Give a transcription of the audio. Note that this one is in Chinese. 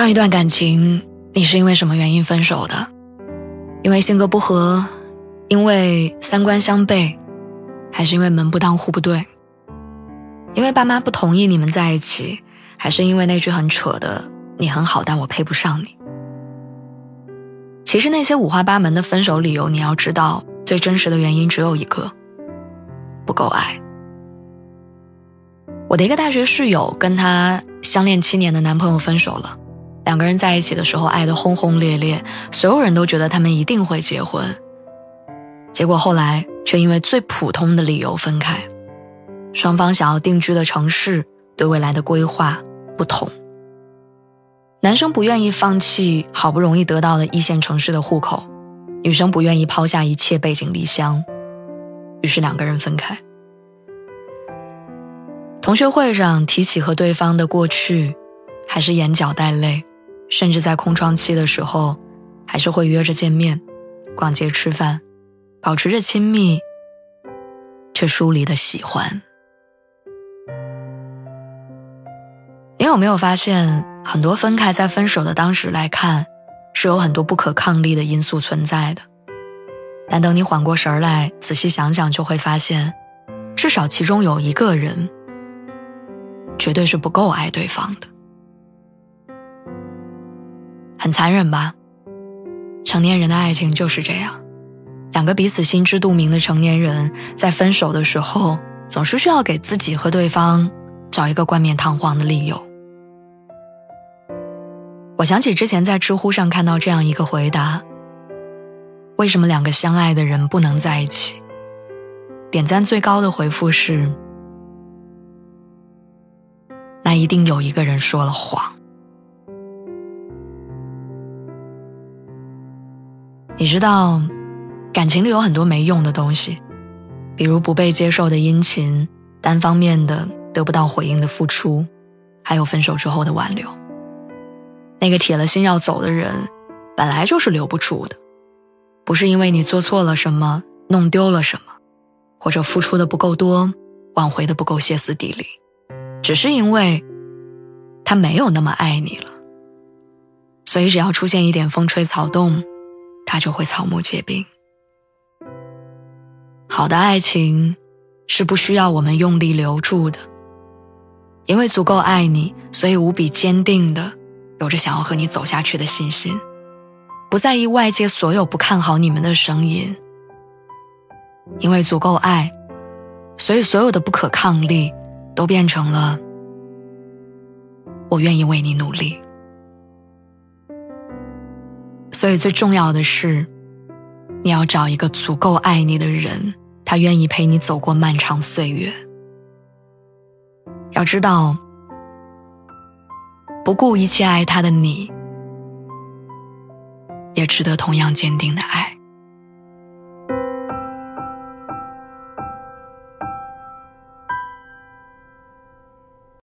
上一段感情，你是因为什么原因分手的？因为性格不合，因为三观相悖，还是因为门不当户不对？因为爸妈不同意你们在一起，还是因为那句很扯的“你很好，但我配不上你”？其实那些五花八门的分手理由，你要知道，最真实的原因只有一个：不够爱。我的一个大学室友跟她相恋七年的男朋友分手了。两个人在一起的时候，爱得轰轰烈烈，所有人都觉得他们一定会结婚。结果后来却因为最普通的理由分开，双方想要定居的城市、对未来的规划不同。男生不愿意放弃好不容易得到的一线城市的户口，女生不愿意抛下一切背井离乡，于是两个人分开。同学会上提起和对方的过去，还是眼角带泪。甚至在空窗期的时候，还是会约着见面、逛街、吃饭，保持着亲密却疏离的喜欢。你有没有发现，很多分开在分手的当时来看，是有很多不可抗力的因素存在的？但等你缓过神来，仔细想想，就会发现，至少其中有一个人，绝对是不够爱对方的。很残忍吧？成年人的爱情就是这样，两个彼此心知肚明的成年人，在分手的时候，总是需要给自己和对方找一个冠冕堂皇的理由。我想起之前在知乎上看到这样一个回答：为什么两个相爱的人不能在一起？点赞最高的回复是：那一定有一个人说了谎。你知道，感情里有很多没用的东西，比如不被接受的殷勤、单方面的得不到回应的付出，还有分手之后的挽留。那个铁了心要走的人，本来就是留不住的，不是因为你做错了什么、弄丢了什么，或者付出的不够多、挽回的不够歇斯底里，只是因为他没有那么爱你了。所以，只要出现一点风吹草动。他就会草木皆兵。好的爱情是不需要我们用力留住的，因为足够爱你，所以无比坚定的有着想要和你走下去的信心，不在意外界所有不看好你们的声音。因为足够爱，所以所有的不可抗力都变成了我愿意为你努力。所以最重要的是，你要找一个足够爱你的人，他愿意陪你走过漫长岁月。要知道，不顾一切爱他的你，也值得同样坚定的爱。